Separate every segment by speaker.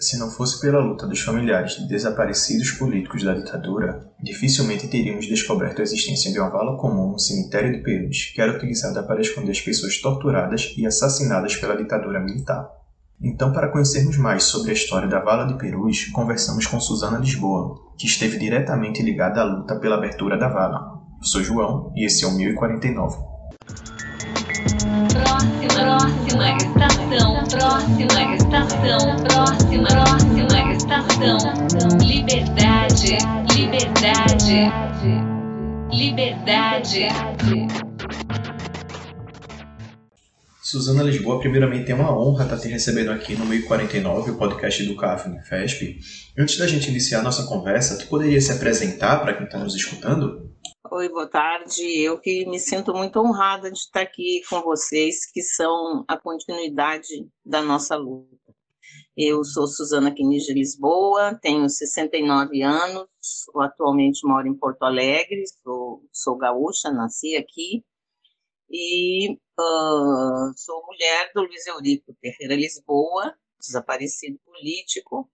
Speaker 1: Se não fosse pela luta dos familiares de desaparecidos políticos da ditadura, dificilmente teríamos descoberto a existência de uma vala comum no cemitério de Perus, que era utilizada para esconder as pessoas torturadas e assassinadas pela ditadura militar. Então, para conhecermos mais sobre a história da Vala de Perus, conversamos com Suzana Lisboa, que esteve diretamente ligada à luta pela abertura da vala. Eu sou João e esse é o 1049.
Speaker 2: Próxima, estação, próxima estação, próxima, próxima estação. Liberdade, liberdade, liberdade.
Speaker 1: Suzana Lisboa, primeiramente é uma honra estar te recebendo aqui no 1049, o podcast do CAF FESP. Antes da gente iniciar a nossa conversa, tu poderia se apresentar para quem está nos escutando?
Speaker 3: Oi, boa tarde. Eu que me sinto muito honrada de estar aqui com vocês, que são a continuidade da nossa luta. Eu sou Suzana Quiniz de Lisboa, tenho 69 anos, atualmente moro em Porto Alegre, sou, sou gaúcha, nasci aqui, e uh, sou mulher do Luiz Eurico Ferreira Lisboa, desaparecido político,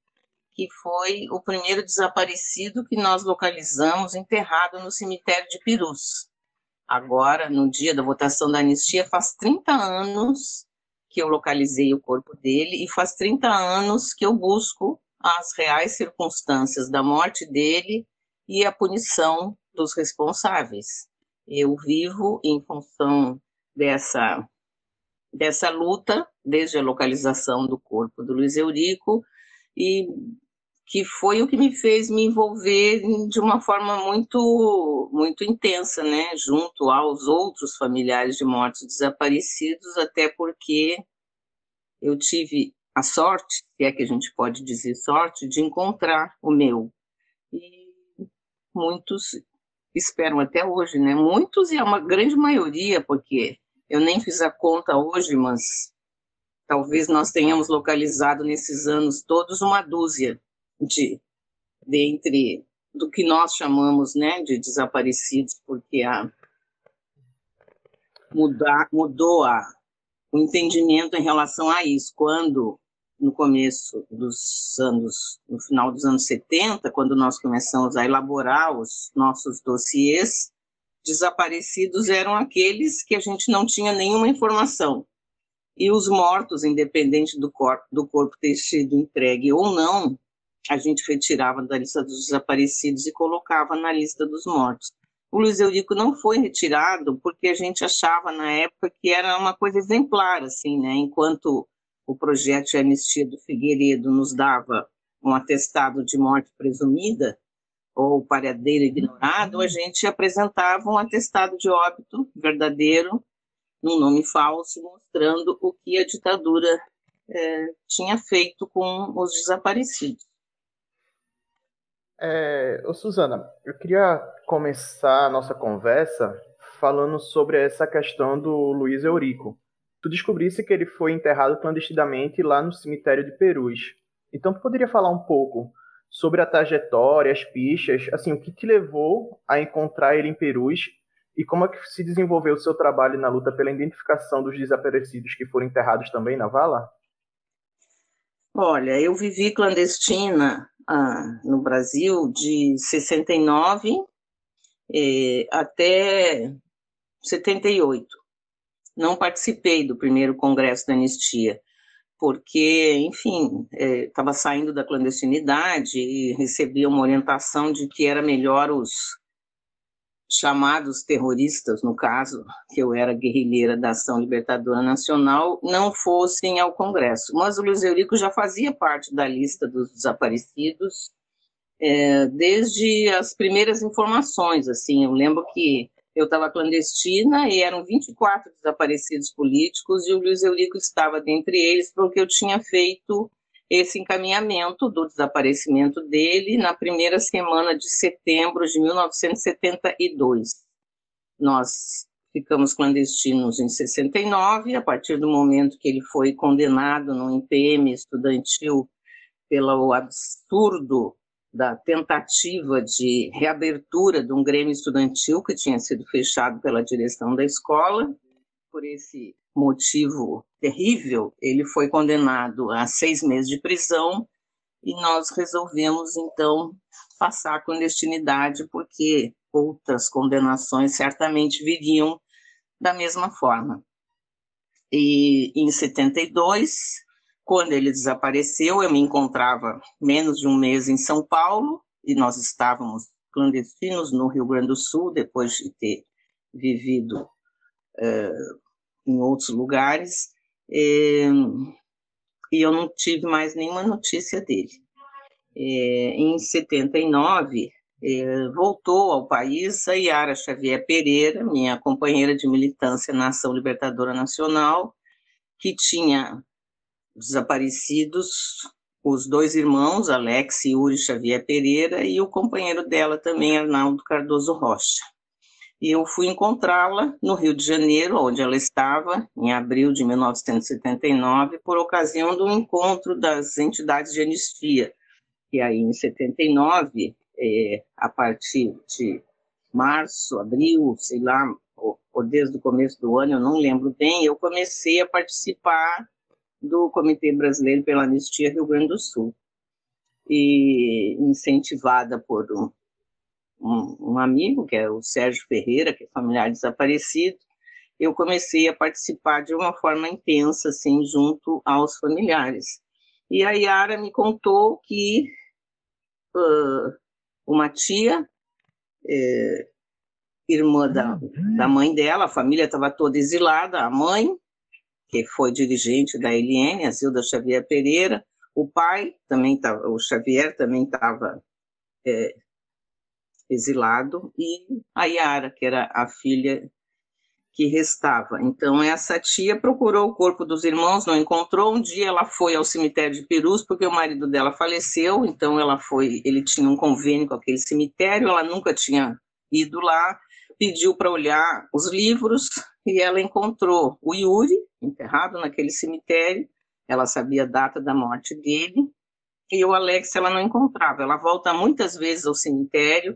Speaker 3: que foi o primeiro desaparecido que nós localizamos enterrado no cemitério de Pirus. Agora, no dia da votação da anistia, faz 30 anos que eu localizei o corpo dele e faz 30 anos que eu busco as reais circunstâncias da morte dele e a punição dos responsáveis. Eu vivo em função dessa, dessa luta, desde a localização do corpo do Luiz Eurico, e que foi o que me fez me envolver de uma forma muito muito intensa, né, junto aos outros familiares de mortos desaparecidos, até porque eu tive a sorte, se é que a gente pode dizer sorte, de encontrar o meu. E muitos esperam até hoje, né? Muitos e a uma grande maioria, porque eu nem fiz a conta hoje, mas talvez nós tenhamos localizado nesses anos todos uma dúzia de dentre do que nós chamamos, né, de desaparecidos, porque a mudar, mudou a, o entendimento em relação a isso. Quando no começo dos anos, no final dos anos 70, quando nós começamos a elaborar os nossos dossiês, desaparecidos eram aqueles que a gente não tinha nenhuma informação. E os mortos, independente do corpo, do corpo ter sido entregue ou não, a gente retirava da lista dos desaparecidos e colocava na lista dos mortos. O Luiz Eurico não foi retirado porque a gente achava na época que era uma coisa exemplar, assim, né? Enquanto o projeto de anistia do Figueiredo nos dava um atestado de morte presumida ou paradeiro ignorado, a gente apresentava um atestado de óbito verdadeiro, num nome falso, mostrando o que a ditadura é, tinha feito com os desaparecidos.
Speaker 4: É, ô Suzana, eu queria começar a nossa conversa falando sobre essa questão do Luiz Eurico tu descobrisse que ele foi enterrado clandestinamente lá no cemitério de Perus. Então, tu poderia falar um pouco sobre a trajetória, as pistas, assim, o que te levou a encontrar ele em Perus e como é que se desenvolveu o seu trabalho na luta pela identificação dos desaparecidos que foram enterrados também na vala?
Speaker 3: Olha, eu vivi clandestina ah, no Brasil de 69 eh, até 78 não participei do primeiro congresso da anistia, porque, enfim, estava é, saindo da clandestinidade e recebia uma orientação de que era melhor os chamados terroristas, no caso, que eu era guerrilheira da Ação Libertadora Nacional, não fossem ao Congresso. Mas o Luiz Eurico já fazia parte da lista dos desaparecidos é, desde as primeiras informações, assim, eu lembro que eu estava clandestina e eram 24 desaparecidos políticos e o Luiz Eurico estava dentre eles porque eu tinha feito esse encaminhamento do desaparecimento dele na primeira semana de setembro de 1972. Nós ficamos clandestinos em 69, a partir do momento que ele foi condenado no IPM estudantil pelo absurdo da tentativa de reabertura de um grêmio estudantil que tinha sido fechado pela direção da escola. Por esse motivo terrível, ele foi condenado a seis meses de prisão e nós resolvemos então passar a clandestinidade, porque outras condenações certamente viriam da mesma forma. E em 72, quando ele desapareceu, eu me encontrava menos de um mês em São Paulo e nós estávamos clandestinos no Rio Grande do Sul, depois de ter vivido uh, em outros lugares, e, e eu não tive mais nenhuma notícia dele. É, em 79, é, voltou ao país a Yara Xavier Pereira, minha companheira de militância na Ação Libertadora Nacional, que tinha desaparecidos os dois irmãos, Alex e Yuri Xavier Pereira, e o companheiro dela também, Arnaldo Cardoso Rocha. E eu fui encontrá-la no Rio de Janeiro, onde ela estava, em abril de 1979, por ocasião do encontro das entidades de anistia, que aí em 79, é, a partir de março, abril, sei lá, ou, ou desde o começo do ano, eu não lembro bem, eu comecei a participar do Comitê Brasileiro pela Anistia Rio Grande do Sul. E incentivada por um, um, um, amigo, que é o Sérgio Ferreira, que é familiar desaparecido, eu comecei a participar de uma forma intensa, assim, junto aos familiares. E a Yara me contou que uh, uma tia, é, irmã da, da mãe dela, a família estava toda exilada, a mãe, que foi dirigente da LN, a Zilda Xavier Pereira, o pai também estava, o Xavier também estava é, exilado, e a Yara, que era a filha que restava. Então, essa tia procurou o corpo dos irmãos, não encontrou. Um dia ela foi ao cemitério de Perus, porque o marido dela faleceu, então ela foi, ele tinha um convênio com aquele cemitério, ela nunca tinha ido lá, pediu para olhar os livros e ela encontrou o Yuri enterrado naquele cemitério. Ela sabia a data da morte dele. E o Alex ela não encontrava. Ela volta muitas vezes ao cemitério,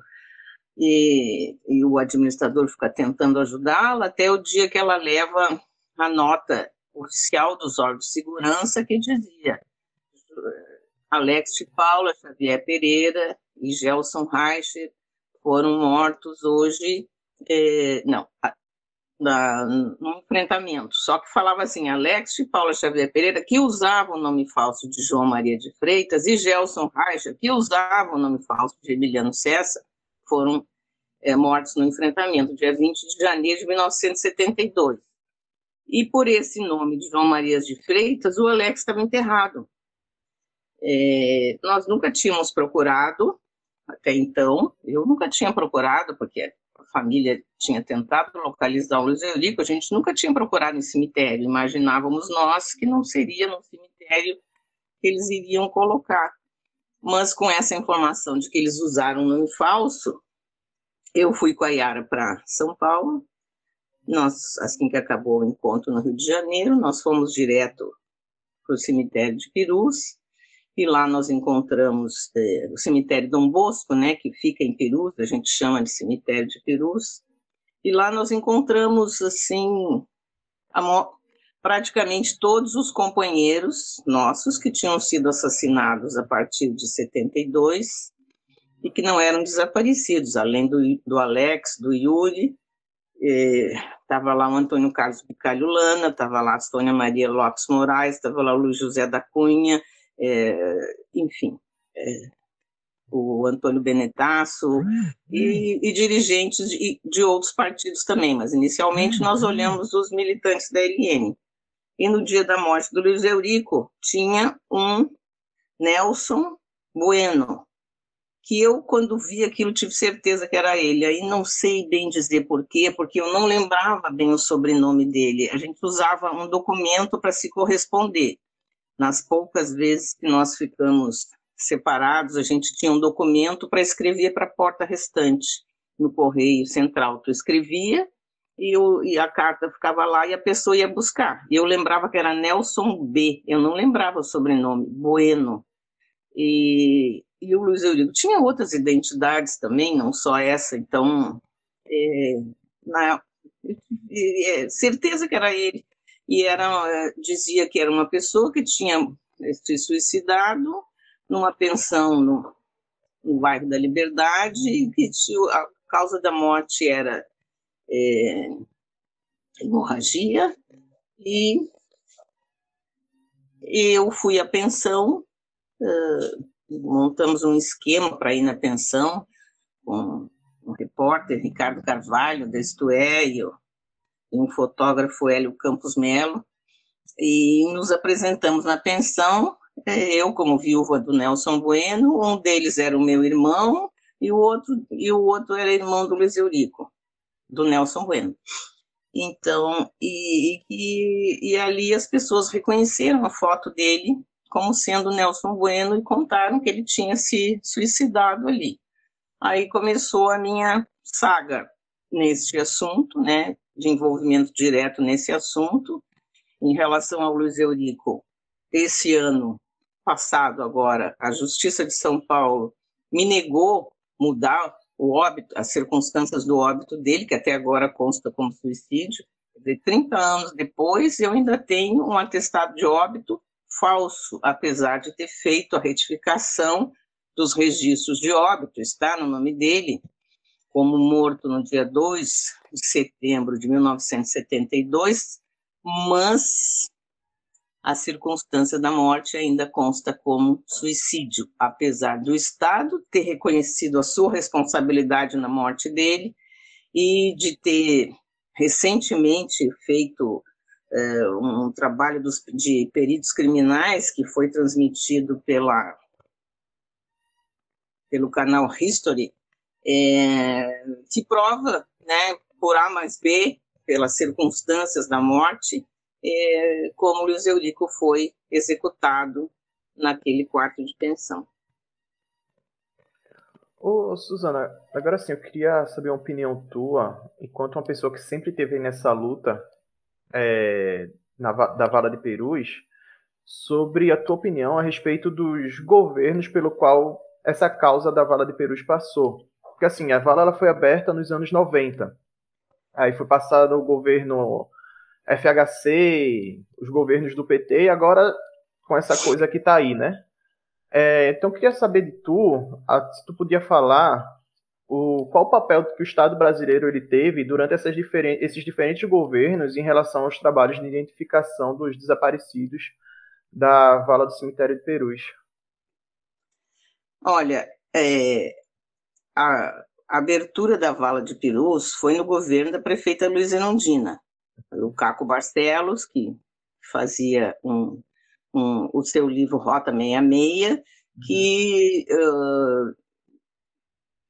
Speaker 3: e, e o administrador fica tentando ajudá-la até o dia que ela leva a nota oficial dos órgãos de segurança que dizia Alex de Paula, Xavier Pereira e Gelson Reicher foram mortos hoje, é, não, na, no enfrentamento. Só que falava assim, Alex de Paula Xavier Pereira, que usava o nome falso de João Maria de Freitas, e Gelson Reicher, que usava o nome falso de Emiliano Cessa, foram é, mortos no enfrentamento, dia 20 de janeiro de 1972. E por esse nome de João Marias de Freitas, o Alex estava enterrado. É, nós nunca tínhamos procurado, até então, eu nunca tinha procurado, porque a família tinha tentado localizar o Luiz Eurico, a gente nunca tinha procurado em cemitério, imaginávamos nós que não seria no cemitério que eles iriam colocar. Mas com essa informação de que eles usaram um nome falso, eu fui com a Yara para São Paulo. Nós, assim que acabou o encontro no Rio de Janeiro, nós fomos direto para o cemitério de Perus. E lá nós encontramos é, o cemitério Dom Bosco, né, que fica em Perus, a gente chama de cemitério de Perus. E lá nós encontramos, assim, a, praticamente todos os companheiros nossos que tinham sido assassinados a partir de 72 e que não eram desaparecidos, além do, do Alex, do Yuri, estava lá o Antônio Carlos Bicalho Lana, estava lá a Sônia Maria Lopes Moraes, estava lá o Luiz José da Cunha, é, enfim, é, o Antônio Benetasso e, e dirigentes de, de, outros partidos também, mas inicialmente nós olhamos os militantes da LN. E no dia da morte do Luiz Eurico, tinha um Nelson Bueno, que eu, quando vi aquilo, tive certeza que era ele. Aí não sei bem dizer por quê, porque eu não lembrava bem o sobrenome dele. A gente usava um documento para se corresponder. Nas poucas vezes que nós ficamos separados, a gente tinha um documento para escrever para a porta restante, no correio central. Tu escrevia e, eu, e, a carta ficava lá e a pessoa ia buscar. E eu lembrava que era Nelson B. Eu não lembrava o sobrenome, Bueno. E e o Luiz Eurico tinha outras identidades também, não só essa, então, é, na, é, certeza que era ele, e era, dizia que era uma pessoa que tinha se suicidado numa pensão no, no bairro da Liberdade, e que a causa da morte era é, hemorragia, e eu fui à pensão, uh, montamos um esquema para ir na pensão com um repórter, Ricardo Carvalho, da Isto é, e, e um fotógrafo, Hélio Campos Melo, e nos apresentamos na pensão, é, eu como viúva do Nelson Bueno, um deles era o meu irmão, e o outro, e o outro era irmão do Luiz Eurico, do Nelson Bueno. Então, e, e, e ali as pessoas reconheceram a foto dele como sendo Nelson Bueno e contaram que ele tinha se suicidado ali. Aí começou a minha saga neste assunto, né, de envolvimento direto nesse assunto. Em relação ao Luiz Eurico, esse ano passado agora, a Justiça de São Paulo me negou mudar o óbito, as circunstâncias do óbito dele, que até agora consta como suicídio. De 30 anos depois, eu ainda tenho um atestado de óbito falso, apesar de ter feito a retificação dos registros de óbito, está no nome dele, como morto no dia 2 de setembro de 1972, mas a circunstância da morte ainda consta como suicídio, apesar do Estado ter reconhecido a sua responsabilidade na morte dele e de ter recentemente feito é, um trabalho dos, de peritos criminais que foi transmitido pela, pelo canal History, é, que prova, né, por A mais B, pelas circunstâncias da morte, é, como Luiz Eurico foi executado naquele quarto de pensão.
Speaker 4: Ô, Suzana, agora sim, eu queria saber uma opinião tua, enquanto uma pessoa que sempre teve nessa luta é, na, da Vala de Perus, sobre a tua opinião a respeito dos governos pelo qual essa causa da Vala de Perus passou. Porque assim, a vala ela foi aberta nos anos 90. Aí foi passado o governo FHC, os governos do PT, e agora com essa coisa que está aí, né? É, então, queria saber de tu, se tu podia falar o, qual o papel que o Estado brasileiro ele teve durante essas diferen esses diferentes governos em relação aos trabalhos de identificação dos desaparecidos da vala do cemitério de Perus.
Speaker 3: Olha, é, a, abertura da vala de Perus foi no governo da prefeita Luiz Enondina o Caco Barcelos, que fazia um, um, o seu livro Rota 66, que uh,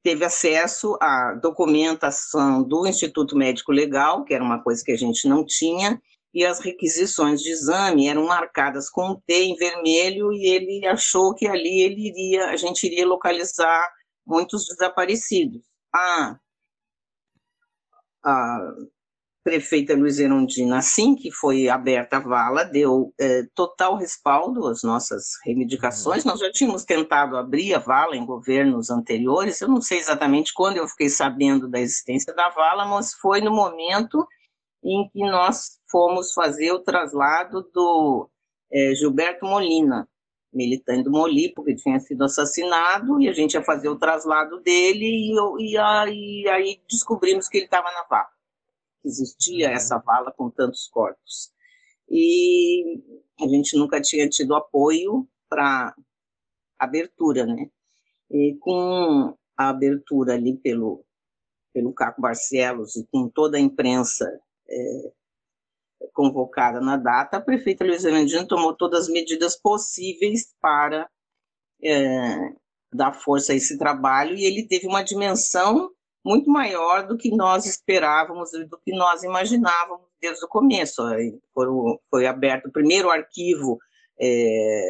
Speaker 3: teve acesso à documentação do Instituto Médico Legal, que era uma coisa que a gente não tinha, e as requisições de exame eram marcadas com um T em vermelho, e ele achou que ali ele iria, a gente iria localizar muitos desaparecidos. Ah, ah prefeita Luiz Erundina, assim que foi aberta a vala, deu é, total respaldo às nossas reivindicações. Uhum. Nós já tínhamos tentado abrir a vala em governos anteriores, eu não sei exatamente quando eu fiquei sabendo da existência da vala, mas foi no momento em que nós fomos fazer o traslado do é, Gilberto Molina, militante do Moli, porque tinha sido assassinado, e a gente ia fazer o traslado dele, e, e, aí, e aí descobrimos que ele estava na vala que existia uhum. essa vala com tantos corpos. E a gente nunca tinha tido apoio para abertura, né? E com a abertura ali pelo, pelo Caco Barcelos e com toda a imprensa é, convocada na data, a prefeita Luiza Landino tomou todas as medidas possíveis para é, dar força a esse trabalho e ele teve uma dimensão muito maior do que nós esperávamos e do que nós imaginávamos desde o começo. Foi, foi aberto o primeiro arquivo é,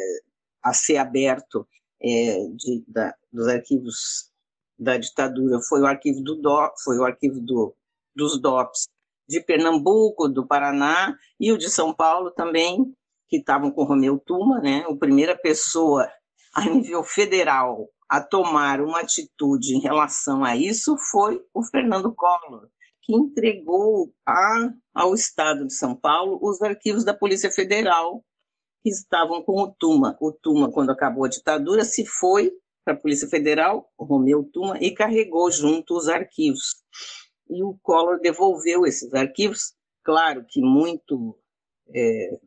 Speaker 3: a ser aberto é, de, da, dos arquivos da ditadura foi o arquivo do DOP, foi o arquivo do, dos DOPs de Pernambuco, do Paraná e o de São Paulo também, que estavam com Romeu Tuma, né? A primeira pessoa a nível federal a tomar uma atitude em relação a isso foi o Fernando Collor, que entregou a, ao Estado de São Paulo os arquivos da Polícia Federal que estavam com o Tuma. O Tuma, quando acabou a ditadura, se foi para a Polícia Federal, o Romeu Tuma, e carregou junto os arquivos. E o Collor devolveu esses arquivos, claro que muito é,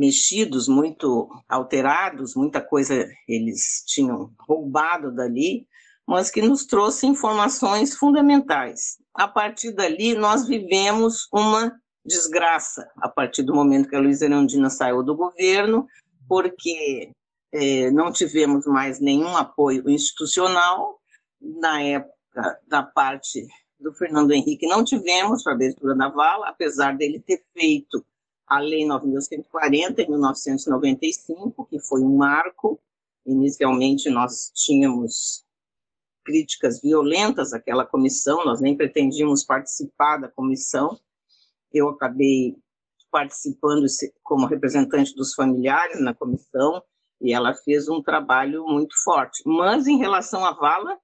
Speaker 3: mexidos, muito alterados, muita coisa eles tinham roubado dali, mas que nos trouxe informações fundamentais. A partir dali, nós vivemos uma desgraça, a partir do momento que a Luísa Erundina saiu do governo, porque é, não tivemos mais nenhum apoio institucional. Na época da parte do Fernando Henrique, não tivemos para a abertura da vala, apesar dele ter feito a Lei 9.140, em 1995, que foi um marco. Inicialmente, nós tínhamos críticas violentas àquela comissão, nós nem pretendíamos participar da comissão. Eu acabei participando como representante dos familiares na comissão, e ela fez um trabalho muito forte. Mas, em relação à vala,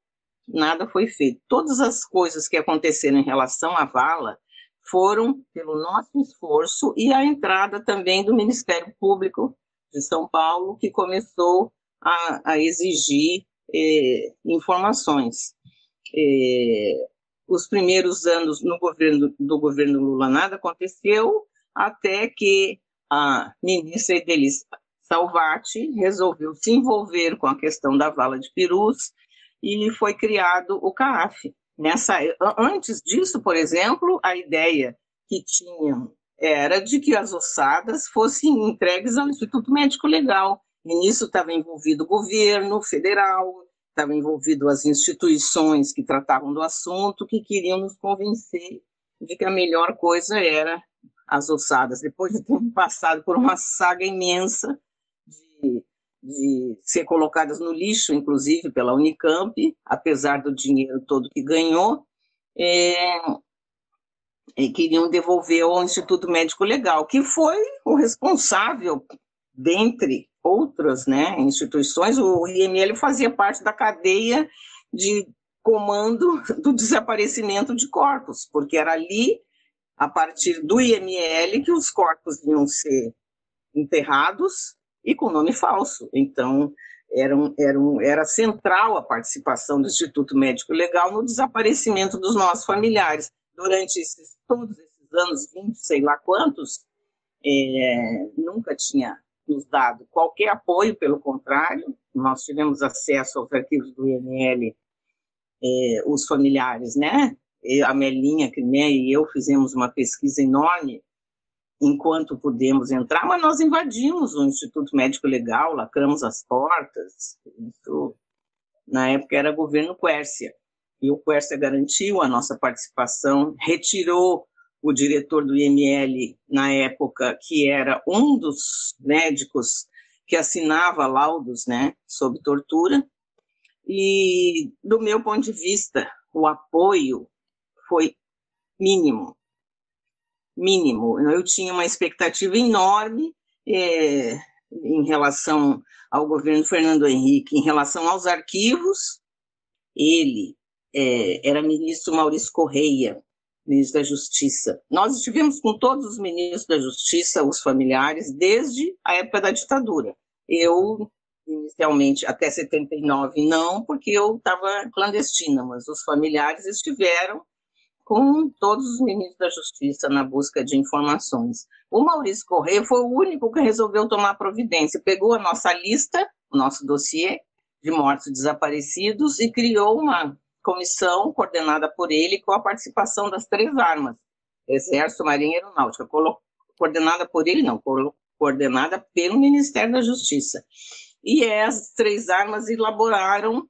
Speaker 3: nada foi feito. Todas as coisas que aconteceram em relação à vala foram pelo nosso esforço e a entrada também do Ministério Público de São Paulo, que começou a, a exigir eh, informações. Eh, os primeiros anos no governo do governo Lula nada aconteceu, até que a ministra Edelise Salvati resolveu se envolver com a questão da vala de perus e foi criado o CAAF, Nessa, antes disso, por exemplo, a ideia que tinham era de que as ossadas fossem entregues ao Instituto Médico Legal. E nisso estava envolvido o governo federal, estava envolvido as instituições que tratavam do assunto, que queriam nos convencer de que a melhor coisa era as ossadas. Depois de ter passado por uma saga imensa de ser colocadas no lixo, inclusive pela Unicamp, apesar do dinheiro todo que ganhou, é, queriam devolver ao Instituto Médico Legal, que foi o responsável, dentre outras né, instituições, o IML fazia parte da cadeia de comando do desaparecimento de corpos, porque era ali, a partir do IML, que os corpos iam ser enterrados e com nome falso. Então, era, um, era, um, era central a participação do Instituto Médico Legal no desaparecimento dos nossos familiares. Durante esses, todos esses anos, 20, sei lá quantos, é, nunca tinha nos dado qualquer apoio, pelo contrário, nós tivemos acesso aos arquivos do INL, é, os familiares, né? A Melinha, que né, e eu fizemos uma pesquisa enorme enquanto pudemos entrar, mas nós invadimos o Instituto Médico Legal, lacramos as portas. Isso, na época era governo Quércia. E o Quércia garantiu a nossa participação, retirou o diretor do IML na época, que era um dos médicos que assinava laudos né, sobre tortura. E, do meu ponto de vista, o apoio foi mínimo mínimo. Eu tinha uma expectativa enorme é, em relação ao governo Fernando Henrique, em relação aos arquivos. Ele é, era ministro Maurício Correia, ministro da Justiça. Nós estivemos com todos os ministros da Justiça, os familiares, desde a época da ditadura. Eu, inicialmente, até 79, não, porque eu estava clandestina, mas os familiares estiveram com todos os ministros da Justiça na busca de informações. O Maurício Correia foi o único que resolveu tomar providência, pegou a nossa lista, o nosso dossiê de mortos desaparecidos e criou uma comissão coordenada por ele com a participação das três armas, Exército, Marinha e Aeronáutica, coordenada por ele não, coordenada pelo Ministério da Justiça. E as três armas elaboraram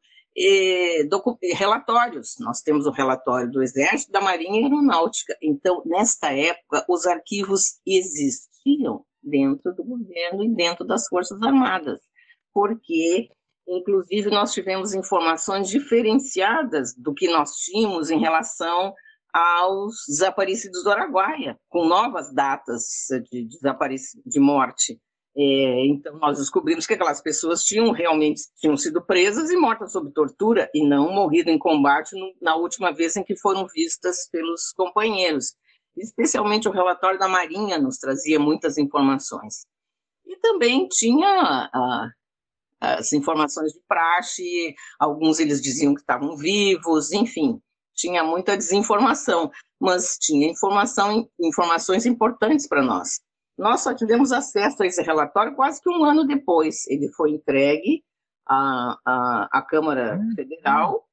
Speaker 3: relatórios. Nós temos o relatório do Exército, da Marinha e Aeronáutica. Então, nesta época, os arquivos existiam dentro do governo e dentro das Forças Armadas, porque, inclusive, nós tivemos informações diferenciadas do que nós tínhamos em relação aos desaparecidos do Araguaia, com novas datas de, de morte. É, então, nós descobrimos que aquelas pessoas tinham realmente tinham sido presas e mortas sob tortura e não morrido em combate no, na última vez em que foram vistas pelos companheiros. especialmente o relatório da Marinha nos trazia muitas informações. E também tinha a, as informações de praxe, alguns eles diziam que estavam vivos, enfim, tinha muita desinformação, mas tinha informação, informações importantes para nós. Nós só tivemos acesso a esse relatório quase que um ano depois. Ele foi entregue à, à, à Câmara hum, Federal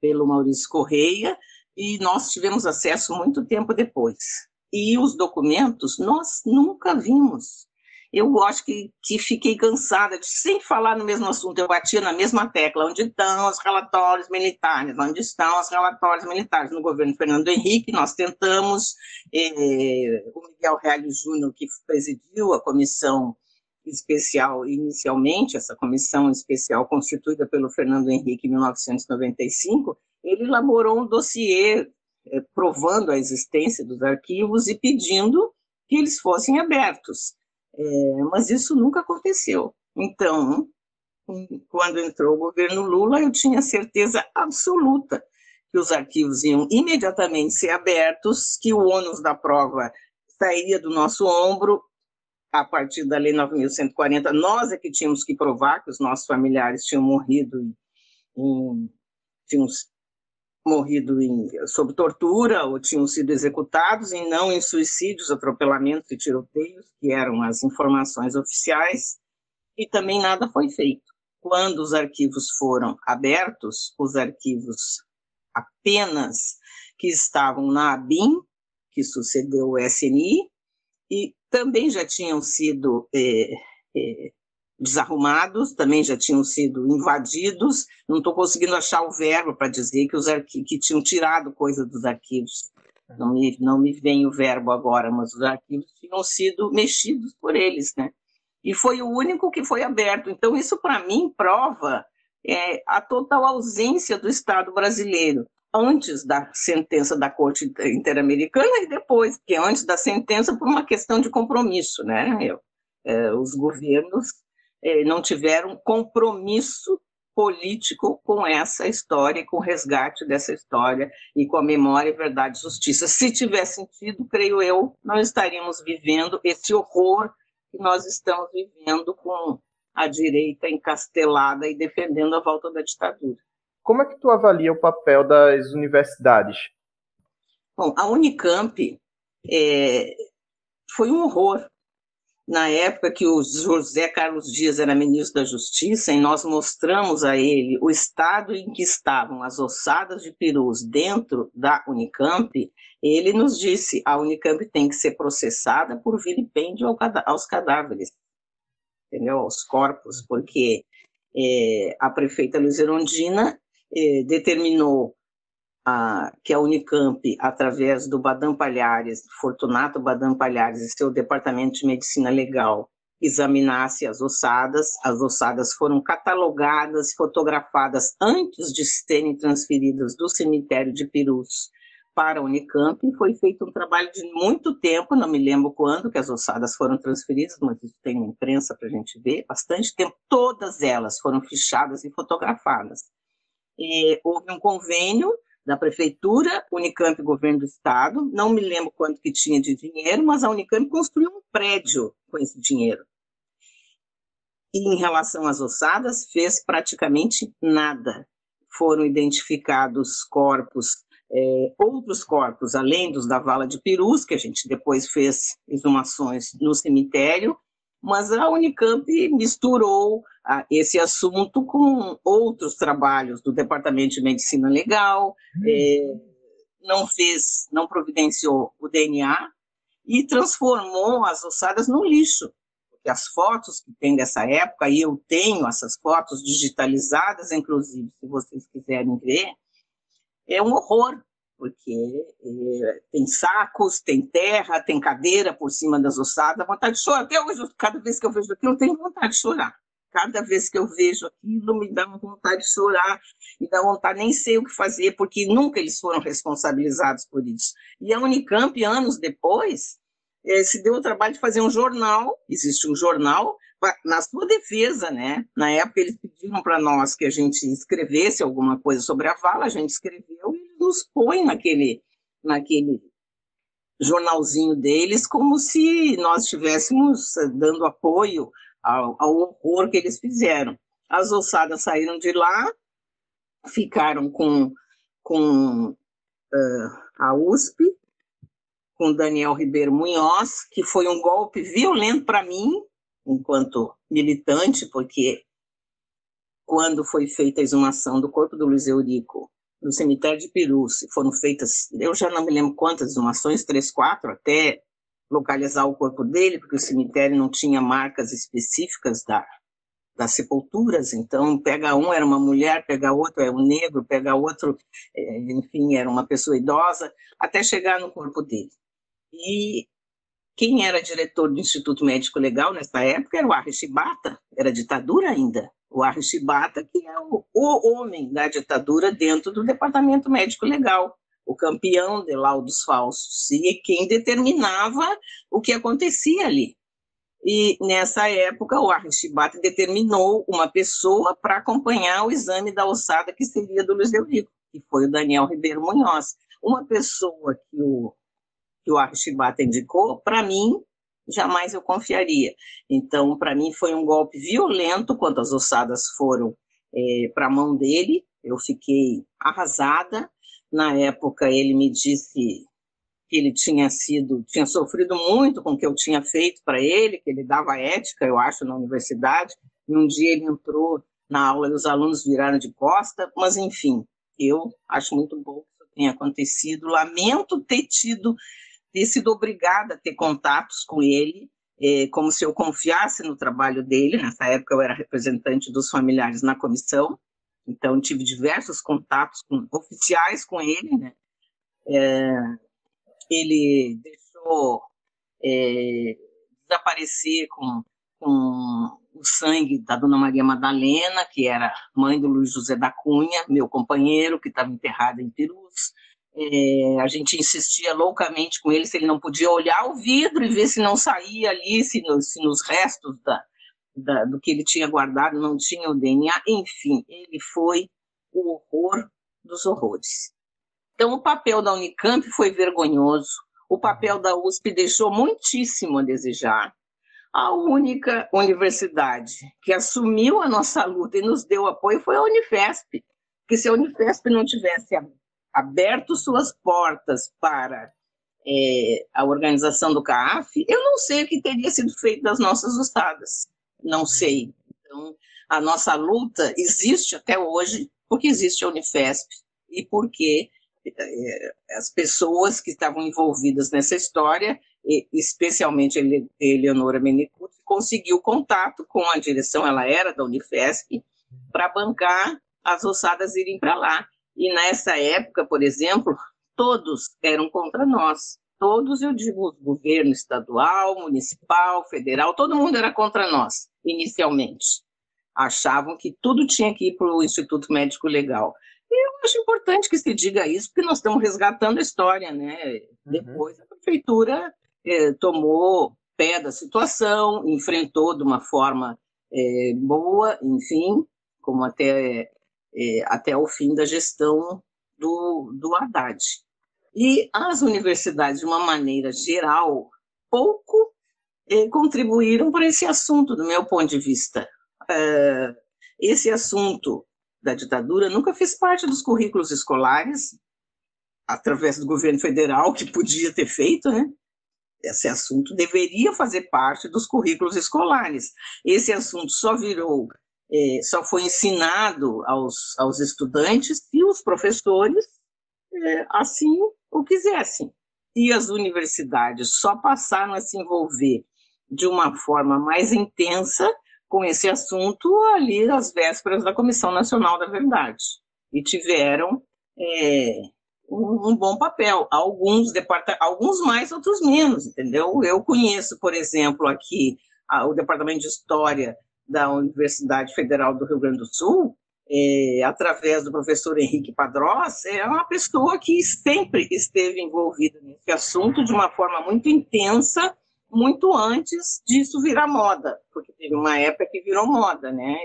Speaker 3: pelo Maurício Correia e nós tivemos acesso muito tempo depois. E os documentos nós nunca vimos eu acho que, que fiquei cansada de sempre falar no mesmo assunto, eu batia na mesma tecla, onde estão os relatórios militares, onde estão os relatórios militares? No governo Fernando Henrique, nós tentamos, eh, o Miguel Reale Júnior, que presidiu a comissão especial inicialmente, essa comissão especial constituída pelo Fernando Henrique em 1995, ele elaborou um dossiê eh, provando a existência dos arquivos e pedindo que eles fossem abertos. É, mas isso nunca aconteceu. Então, quando entrou o governo Lula, eu tinha certeza absoluta que os arquivos iam imediatamente ser abertos, que o ônus da prova sairia do nosso ombro a partir da Lei 9.140. Nós é que tínhamos que provar que os nossos familiares tinham morrido em, em tinham morrido em, sob tortura ou tinham sido executados e não em suicídios, atropelamentos e tiroteios, que eram as informações oficiais, e também nada foi feito. Quando os arquivos foram abertos, os arquivos apenas que estavam na ABIN, que sucedeu o SNI, e também já tinham sido é, é, desarrumados, também já tinham sido invadidos. Não estou conseguindo achar o verbo para dizer que os que tinham tirado coisa dos arquivos. Não me, não me vem o verbo agora, mas os arquivos tinham sido mexidos por eles, né? E foi o único que foi aberto. Então, isso para mim prova é, a total ausência do Estado brasileiro antes da sentença da Corte Interamericana e depois, porque antes da sentença por uma questão de compromisso, né? Eu, é, os governos não tiveram compromisso político com essa história, com o resgate dessa história e com a memória, verdade e justiça. Se tivesse sentido, creio eu, não estaríamos vivendo esse horror que nós estamos vivendo com a direita encastelada e defendendo a volta da ditadura.
Speaker 4: Como é que tu avalia o papel das universidades?
Speaker 3: Bom, a Unicamp é, foi um horror na época que o José Carlos Dias era ministro da Justiça, e nós mostramos a ele o estado em que estavam as ossadas de perus dentro da Unicamp, ele nos disse: a Unicamp tem que ser processada por vilipêndio aos cadáveres, entendeu? aos corpos, porque é, a prefeita Luiz Erondina é, determinou a, que a Unicamp, através do Badam Palhares, Fortunato Badam Palhares e seu departamento de medicina legal, examinasse as ossadas. As ossadas foram catalogadas, fotografadas antes de serem transferidas do cemitério de Pirus para a Unicamp. E foi feito um trabalho de muito tempo, não me lembro quando que as ossadas foram transferidas, mas isso tem na imprensa para a gente ver, bastante tempo. Todas elas foram fichadas e fotografadas. E houve um convênio da prefeitura, Unicamp governo do estado, não me lembro quanto que tinha de dinheiro, mas a Unicamp construiu um prédio com esse dinheiro. E em relação às ossadas, fez praticamente nada. Foram identificados corpos, é, outros corpos, além dos da Vala de Perus, que a gente depois fez exumações no cemitério, mas a Unicamp misturou ah, esse assunto com outros trabalhos do Departamento de Medicina Legal, hum. é, não fez, não providenciou o DNA e transformou as ossadas no lixo. Porque as fotos que tem dessa época, e eu tenho essas fotos digitalizadas, inclusive, se vocês quiserem ver, é um horror porque é, tem sacos, tem terra, tem cadeira por cima das ossadas, vontade de chorar. Até hoje, cada vez que eu vejo aquilo, eu tenho vontade de chorar. Cada vez que eu vejo aquilo, me dá vontade de chorar, me dá vontade, nem sei o que fazer, porque nunca eles foram responsabilizados por isso. E a Unicamp, anos depois, é, se deu o trabalho de fazer um jornal, existe um jornal, na sua defesa, né? Na época eles pediram para nós que a gente escrevesse alguma coisa sobre a vala, a gente escreveu nos põe naquele, naquele jornalzinho deles como se nós estivéssemos eh, dando apoio ao, ao horror que eles fizeram. As ossadas saíram de lá, ficaram com, com uh, a USP, com Daniel Ribeiro Munhoz, que foi um golpe violento para mim, enquanto militante, porque quando foi feita a exumação do corpo do Luiz Eurico no cemitério de Perus, foram feitas, eu já não me lembro quantas exumações, três, quatro, até localizar o corpo dele, porque o cemitério não tinha marcas específicas da, das sepulturas, então pega um era uma mulher, pega outro é um negro, pega outro, é, enfim, era uma pessoa idosa, até chegar no corpo dele. E quem era diretor do Instituto Médico Legal nessa época era o Arre era ditadura ainda. O Arre Shibata, que é o, o homem da ditadura dentro do Departamento Médico Legal, o campeão de laudos falsos, e quem determinava o que acontecia ali. E nessa época, o Arre Shibata determinou uma pessoa para acompanhar o exame da ossada que seria do Luiz Eurico, que foi o Daniel Ribeiro Munhoz. Uma pessoa que o que o Archibata indicou, para mim, jamais eu confiaria. Então, para mim, foi um golpe violento quando as ossadas foram é, para a mão dele. Eu fiquei arrasada. Na época, ele me disse que ele tinha sido, tinha sofrido muito com o que eu tinha feito para ele, que ele dava ética, eu acho, na universidade. E um dia ele entrou na aula e os alunos viraram de costa, mas enfim, eu acho muito bom que isso tenha acontecido. Lamento ter tido ter sido obrigada a ter contatos com ele, é, como se eu confiasse no trabalho dele. Nessa época eu era representante dos familiares na comissão, então tive diversos contatos com, oficiais com ele. Né? É, ele deixou é, desaparecer com, com o sangue da Dona Maria Madalena, que era mãe do Luiz José da Cunha, meu companheiro, que estava enterrado em Perus. É, a gente insistia loucamente com ele se ele não podia olhar o vidro e ver se não saía ali, se, no, se nos restos da, da, do que ele tinha guardado não tinha o DNA. Enfim, ele foi o horror dos horrores. Então, o papel da Unicamp foi vergonhoso, o papel da USP deixou muitíssimo a desejar. A única universidade que assumiu a nossa luta e nos deu apoio foi a Unifesp, que se a Unifesp não tivesse aberto suas portas para é, a organização do CAF, eu não sei o que teria sido feito das nossas ossadas. Não sei. Então, a nossa luta existe até hoje porque existe a Unifesp e porque é, as pessoas que estavam envolvidas nessa história, especialmente Eleonora Menecuti, conseguiu contato com a direção, ela era da Unifesp, para bancar as ossadas irem para lá. E nessa época, por exemplo, todos eram contra nós. Todos, eu digo, governo estadual, municipal, federal, todo mundo era contra nós, inicialmente. Achavam que tudo tinha que ir para o Instituto Médico Legal. E eu acho importante que se diga isso, porque nós estamos resgatando a história, né? Uhum. Depois a prefeitura eh, tomou pé da situação, enfrentou de uma forma eh, boa, enfim, como até é, até o fim da gestão do, do Haddad. E as universidades, de uma maneira geral, pouco é, contribuíram para esse assunto, do meu ponto de vista. É, esse assunto da ditadura nunca fez parte dos currículos escolares, através do governo federal, que podia ter feito, né? Esse assunto deveria fazer parte dos currículos escolares. Esse assunto só virou é, só foi ensinado aos, aos estudantes se os professores é, assim o quisessem. E as universidades só passaram a se envolver de uma forma mais intensa com esse assunto ali às vésperas da Comissão Nacional da Verdade. E tiveram é, um, um, bom papel. Alguns, alguns mais, outros menos, entendeu? Eu conheço, por exemplo, aqui a, o Departamento de História da Universidade Federal do Rio Grande do Sul, é, através do professor Henrique Padrós, é uma pessoa que sempre esteve envolvida nesse assunto de uma forma muito intensa, muito antes disso virar moda, porque teve uma época que virou moda, né?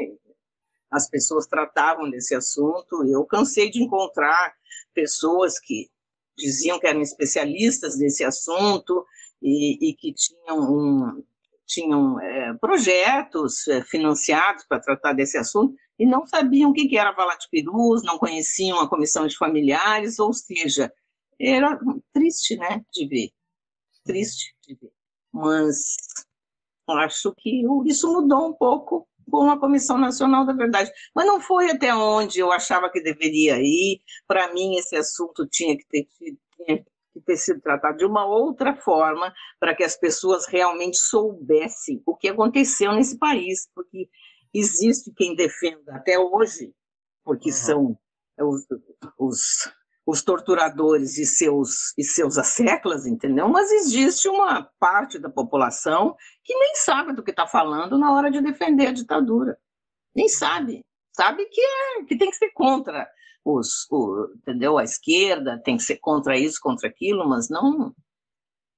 Speaker 3: As pessoas tratavam desse assunto. Eu cansei de encontrar pessoas que diziam que eram especialistas nesse assunto e, e que tinham, um, tinham é, projetos é, financiados para tratar desse assunto e não sabiam o que, que era Valatipirus, não conheciam a comissão de familiares, ou seja, era triste, né, de ver, triste de ver. Mas acho que isso mudou um pouco com a Comissão Nacional da Verdade. Mas não foi até onde eu achava que deveria ir. Para mim, esse assunto tinha que ter, tinha que ter sido tratado de uma outra forma, para que as pessoas realmente soubessem o que aconteceu nesse país, porque existe quem defenda até hoje, porque uhum. são os, os os torturadores e seus, e seus asseclas, entendeu? Mas existe uma parte da população que nem sabe do que está falando na hora de defender a ditadura. Nem sabe. Sabe que, é, que tem que ser contra os, o, entendeu? A esquerda tem que ser contra isso, contra aquilo, mas não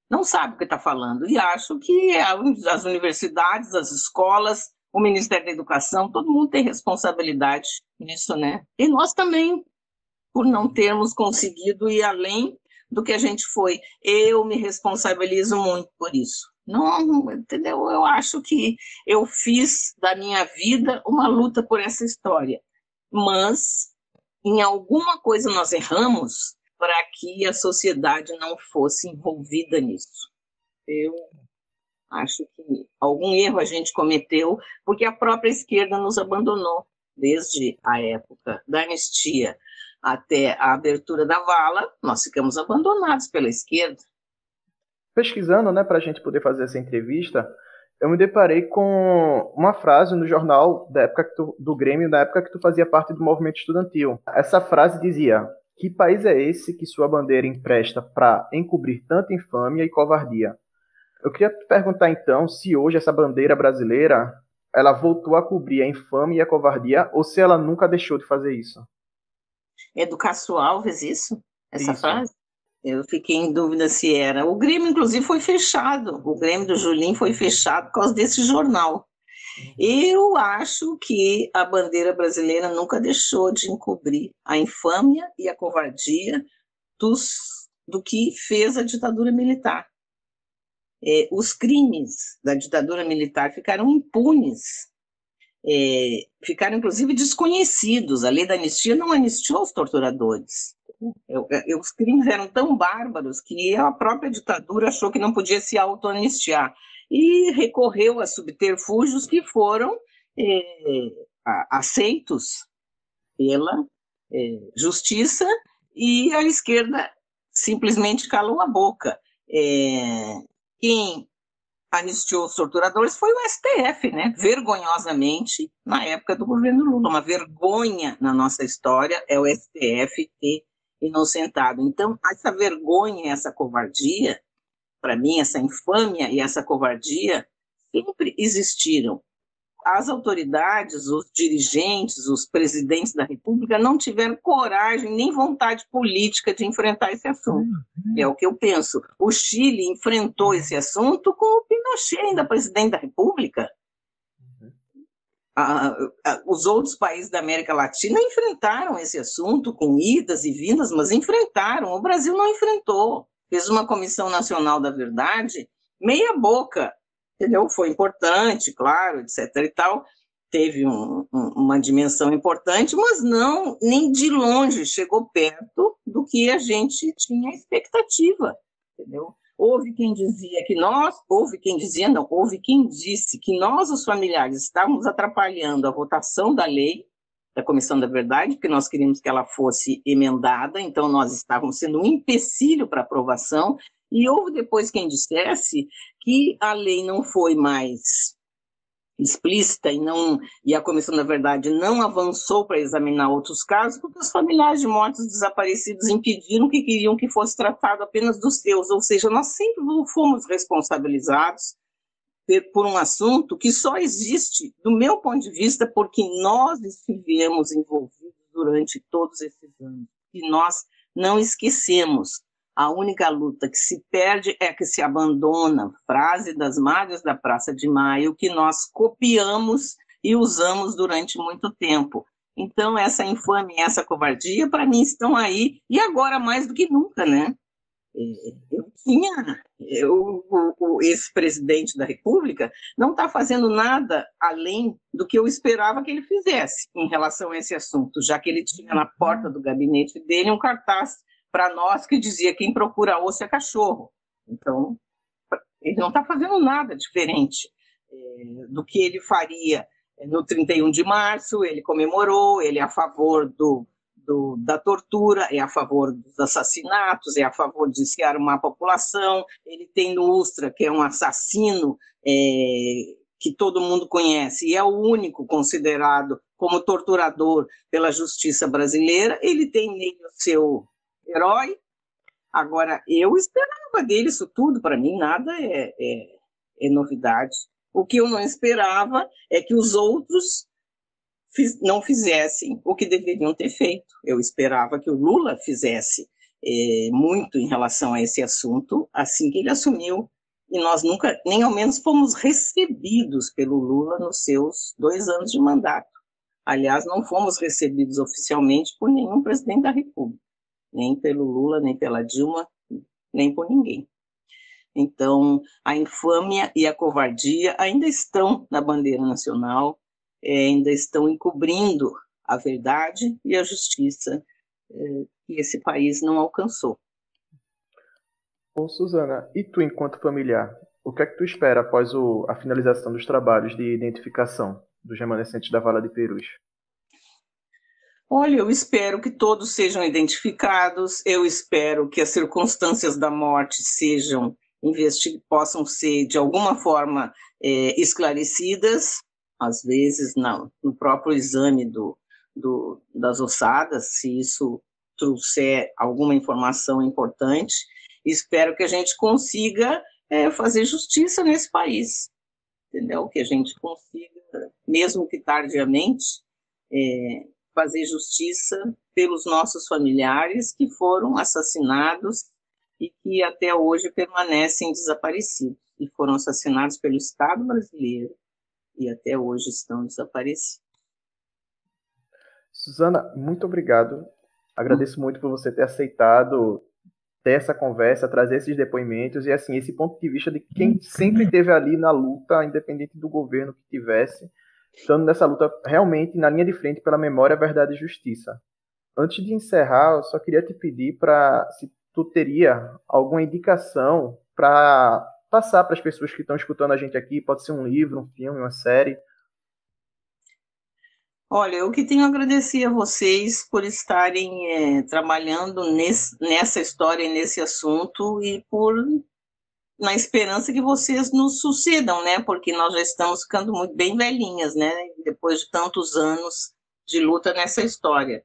Speaker 3: não sabe o que está falando. E acho que as universidades, as escolas, o Ministério da Educação, todo mundo tem responsabilidade nisso, né? E nós também, por não termos conseguido ir além do que a gente foi. Eu me responsabilizo muito por isso. Não, entendeu? Eu acho que eu fiz da minha vida uma luta por essa história. Mas em alguma coisa nós erramos para que a sociedade não fosse envolvida nisso. Eu acho que algum erro a gente cometeu porque a própria esquerda nos abandonou desde a época da anistia até a abertura da vala, nós ficamos abandonados pela esquerda.
Speaker 4: Pesquisando, né, para a gente poder fazer essa entrevista, eu me deparei com uma frase no jornal da época tu, do Grêmio, da época que tu fazia parte do movimento estudantil. Essa frase dizia: Que país é esse que sua bandeira empresta para encobrir tanta infâmia e covardia? Eu queria te perguntar então se hoje essa bandeira brasileira ela voltou a cobrir a infâmia e a covardia ou se ela nunca deixou de fazer isso.
Speaker 3: É do Alves isso? Essa isso. frase? Eu fiquei em dúvida se era. O Grêmio, inclusive, foi fechado. O Grêmio do Julinho foi fechado por causa desse jornal. Eu acho que a bandeira brasileira nunca deixou de encobrir a infâmia e a covardia dos, do que fez a ditadura militar. É, os crimes da ditadura militar ficaram impunes é, ficaram inclusive desconhecidos. A lei da anistia não anistiou os torturadores. Eu, eu, os crimes eram tão bárbaros que a própria ditadura achou que não podia se auto-anistiar e recorreu a subterfúgios que foram é, aceitos pela é, justiça e a esquerda simplesmente calou a boca. Quem anistiou os torturadores foi o STF, né? Vergonhosamente, na época do governo Lula. Uma vergonha na nossa história é o STF ter inocentado. Então, essa vergonha, essa covardia, para mim, essa infâmia e essa covardia sempre existiram as autoridades, os dirigentes, os presidentes da República não tiveram coragem nem vontade política de enfrentar esse assunto. Uhum. É o que eu penso. O Chile enfrentou esse assunto com o Pinochet, ainda presidente da República. Os outros países da América Latina enfrentaram esse assunto com idas e vindas, mas enfrentaram. O Brasil não enfrentou. Fez uma comissão nacional da verdade meia boca entendeu? Foi importante, claro, etc. e tal, teve um, um, uma dimensão importante, mas não nem de longe chegou perto do que a gente tinha expectativa, entendeu? Houve quem dizia que nós, houve quem dizia, não, houve quem disse que nós, os familiares, estávamos atrapalhando a votação da lei, da Comissão da Verdade, porque nós queríamos que ela fosse emendada, então nós estávamos sendo um empecilho para aprovação, e houve depois quem dissesse que a lei não foi mais explícita e não e a comissão da verdade não avançou para examinar outros casos porque os familiares de mortos desaparecidos impediram que queriam que fosse tratado apenas dos seus, ou seja, nós sempre fomos responsabilizados por um assunto que só existe, do meu ponto de vista, porque nós estivemos envolvidos durante todos esses anos e nós não esquecemos a única luta que se perde é que se abandona, frase das Madres da Praça de Maio, que nós copiamos e usamos durante muito tempo. Então, essa infâmia e essa covardia, para mim, estão aí, e agora mais do que nunca, né? É, eu tinha, eu, o, o ex-presidente da República não está fazendo nada além do que eu esperava que ele fizesse em relação a esse assunto, já que ele tinha na porta do gabinete dele um cartaz para nós que dizia quem procura osso é cachorro. Então, ele não está fazendo nada diferente é, do que ele faria no 31 de março, ele comemorou, ele é a favor do, do, da tortura, é a favor dos assassinatos, é a favor de esquiar uma população. Ele tem no Ustra, que é um assassino é, que todo mundo conhece, e é o único considerado como torturador pela justiça brasileira. Ele tem nele o seu herói. Agora, eu esperava dele isso tudo, para mim nada é, é, é novidade. O que eu não esperava é que os outros fiz, não fizessem o que deveriam ter feito. Eu esperava que o Lula fizesse é, muito em relação a esse assunto assim que ele assumiu. E nós nunca, nem ao menos, fomos recebidos pelo Lula nos seus dois anos de mandato. Aliás, não fomos recebidos oficialmente por nenhum presidente da República, nem pelo Lula, nem pela Dilma, nem por ninguém. Então, a infâmia e a covardia ainda estão na bandeira nacional, é, ainda estão encobrindo a verdade e a justiça é, que esse país não alcançou.
Speaker 4: Ô, Suzana, e tu, enquanto familiar, o que é que tu espera após o, a finalização dos trabalhos de identificação dos remanescentes da Vala de Perus?
Speaker 3: Olha, eu espero que todos sejam identificados, eu espero que as circunstâncias da morte sejam possam ser de alguma forma é, esclarecidas, às vezes não, no próprio exame do, do, das ossadas, se isso trouxer alguma informação importante. Espero que a gente consiga é, fazer justiça nesse país, entendeu? Que a gente consiga, mesmo que tardiamente, é, fazer justiça pelos nossos familiares que foram assassinados e que até hoje permanecem desaparecidos e foram assassinados pelo Estado brasileiro e até hoje estão desaparecidos.
Speaker 4: Suzana, muito obrigado. Agradeço muito por você ter aceitado ter essa conversa, trazer esses depoimentos e assim esse ponto de vista de quem sempre esteve ali na luta, independente do governo que tivesse, estando nessa luta realmente na linha de frente pela memória, verdade e justiça. Antes de encerrar, eu só queria te pedir para se tu teria alguma indicação para passar para as pessoas que estão escutando a gente aqui? Pode ser um livro, um filme, uma série.
Speaker 3: Olha, eu que tenho a agradecer a vocês por estarem é, trabalhando nesse, nessa história nesse assunto e por na esperança que vocês nos sucedam, né? Porque nós já estamos ficando muito bem velhinhas, né? Depois de tantos anos de luta nessa história.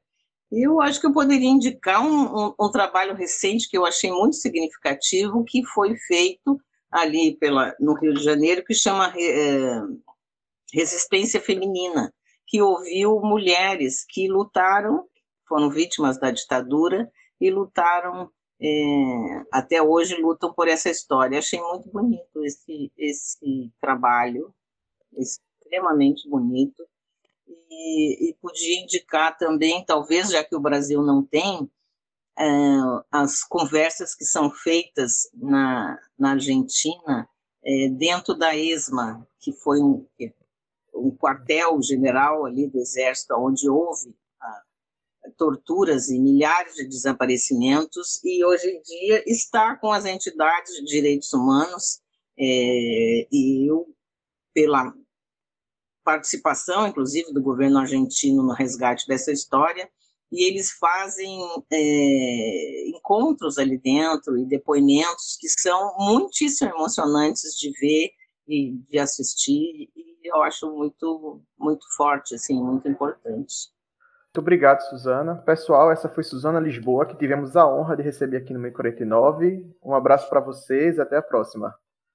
Speaker 3: Eu acho que eu poderia indicar um, um, um, trabalho recente que eu achei muito significativo, que foi feito ali pela, no Rio de Janeiro, que chama é, Resistência Feminina, que ouviu mulheres que lutaram, foram vítimas da ditadura e lutaram, é, até hoje lutam por essa história. Achei muito bonito esse, esse trabalho, extremamente bonito e, e podia indicar também, talvez, já que o Brasil não tem, é, as conversas que são feitas na, na Argentina é, dentro da ESMA, que foi um, um quartel-general ali do Exército, onde houve torturas e milhares de desaparecimentos, e hoje em dia está com as entidades de direitos humanos, é, e eu, pela participação, inclusive, do governo argentino no resgate dessa história, e eles fazem é, encontros ali dentro e depoimentos que são muitíssimo emocionantes de ver e de assistir, e eu acho muito, muito forte, assim, muito importante.
Speaker 4: Muito obrigado, Suzana. Pessoal, essa foi Suzana Lisboa, que tivemos a honra de receber aqui no Meio 49. Um abraço para vocês e até a próxima.